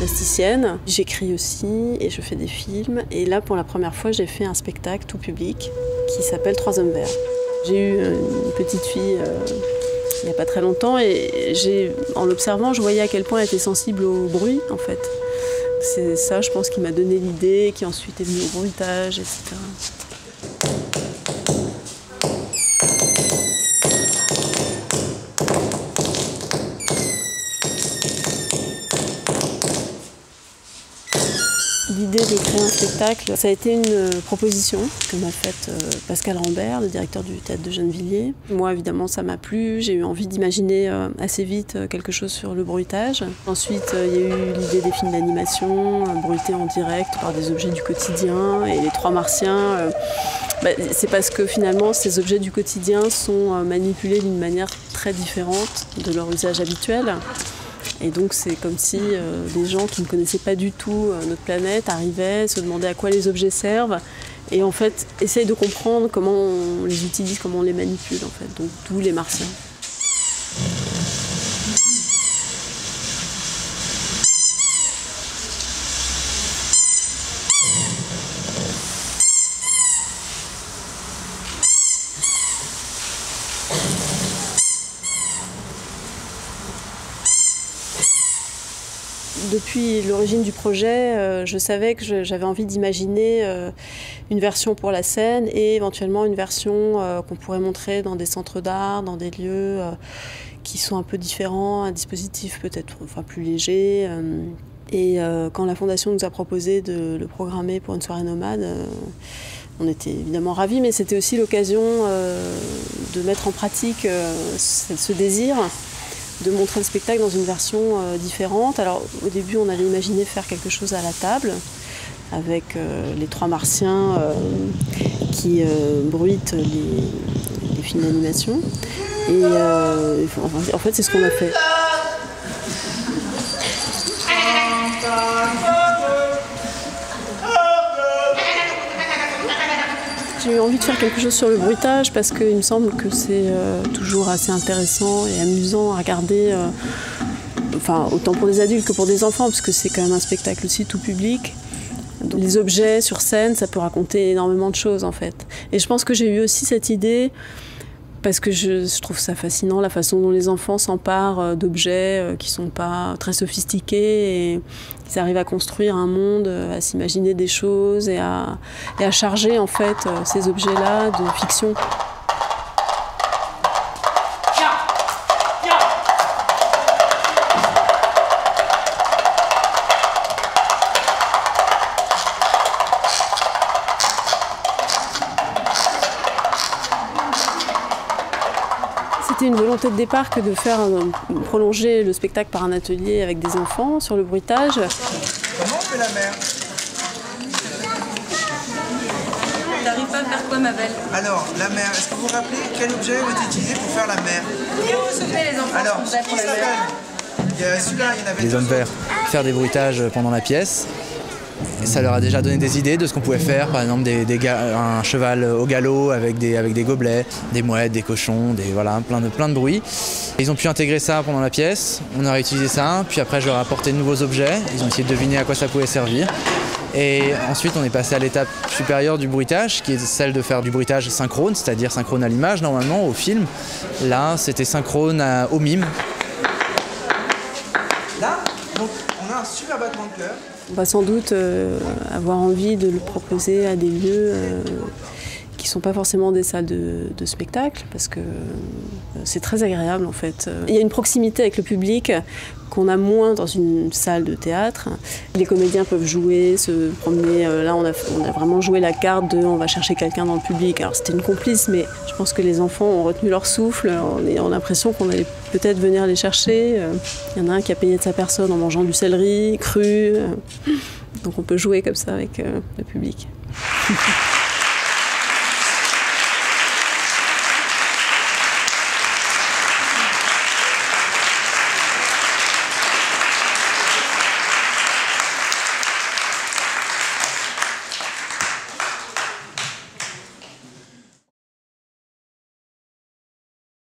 musicienne. J'écris aussi et je fais des films. Et là, pour la première fois, j'ai fait un spectacle tout public qui s'appelle Trois hommes verts. J'ai eu une petite fille euh, il n'y a pas très longtemps et en l'observant, je voyais à quel point elle était sensible au bruit en fait. C'est ça, je pense, qui m'a donné l'idée, qui ensuite est venu au bruitage, etc. L'idée de créer un spectacle, ça a été une euh, proposition que m'a faite euh, Pascal Rambert, le directeur du théâtre de Gennevilliers. Moi, évidemment, ça m'a plu. J'ai eu envie d'imaginer euh, assez vite quelque chose sur le bruitage. Ensuite, il y a eu l'idée des films d'animation, bruités en direct par des objets du quotidien. Et les trois martiens, bah, c'est parce que finalement, ces objets du quotidien sont manipulés d'une manière très différente de leur usage habituel. Et donc c'est comme si euh, des gens qui ne connaissaient pas du tout euh, notre planète arrivaient, se demandaient à quoi les objets servent, et en fait essayent de comprendre comment on les utilise, comment on les manipule en fait. Donc d'où les martiens. Depuis l'origine du projet, euh, je savais que j'avais envie d'imaginer euh, une version pour la scène et éventuellement une version euh, qu'on pourrait montrer dans des centres d'art, dans des lieux qui sont un peu différents, un dispositif peut-être enfin, plus léger. Et quand la Fondation nous a proposé de le programmer pour une soirée nomade, on était évidemment ravis, mais c'était aussi l'occasion de mettre en pratique ce désir de montrer le spectacle dans une version euh, différente. Alors au début on avait imaginé faire quelque chose à la table avec euh, les trois martiens euh, qui bruitent les, les, films d'animation. Et en fait c'est ce qu'on a fait. J'ai eu envie de faire quelque chose sur le bruitage parce qu'il me semble que c'est euh, toujours assez intéressant et amusant à regarder, euh, enfin autant pour des adultes que pour des enfants, parce que c'est quand même un spectacle aussi tout public. les objets sur scène, ça peut raconter énormément de choses en fait. Et je pense que j'ai eu aussi cette idée parce que je, trouve ça fascinant la façon dont les enfants s'emparent euh, d'objets euh, qui sont pas très sophistiqués et ils arrivent à construire un monde, euh, à s'imaginer des choses et à, et à charger en fait ces objets-là de fiction. C'était une volonté de départ que de faire prolonger le spectacle par un atelier avec des enfants sur le bruitage. Comment on fait la mer T'arrives pas à faire quoi ma belle Alors, la mer, est-ce que vous vous rappelez quel objet est utilisé pour faire la mer Vous vous souvenez les enfants Alors, qui Il y a celui-là, il y en avait Les hommes verts, faire des bruitages pendant la pièce. Ça leur a déjà donné des idées de ce qu'on pouvait faire, par exemple un cheval au galop avec des, avec des gobelets, des mouettes, des cochons, des, voilà, plein, de, plein. Ils ont pu intégrer ça pendant la pièce, on a réutilisé ça, puis après je leur ai apporté de nouveaux objets, ils ont essayé de deviner à quoi ça pouvait servir. Et ensuite on est passé à l'étape supérieure du bruitage, qui est celle de faire du bruitage synchrone, c'est-à-dire synchrone à l'image normalement, au film. Là c'était synchrone au mime. Là, on a un super battement de cœur. On va sans doute euh, avoir envie de le proposer à des lieux euh, qui sont pas forcément des salles de, spectacle, parce que euh, c'est très agréable en fait. Il y a une proximité avec le public qu'on a moins dans une salle de théâtre. Les comédiens peuvent jouer, se promener. Là, on a, on a vraiment joué la carte de on va chercher quelqu'un dans le public. Alors c'était une complice, mais je pense que les enfants ont retenu leur souffle. On a l'impression qu'on allait peut-être venir les chercher. Il y en a un qui a payé de sa personne en mangeant du céleri cru. Donc on peut jouer comme ça avec le public.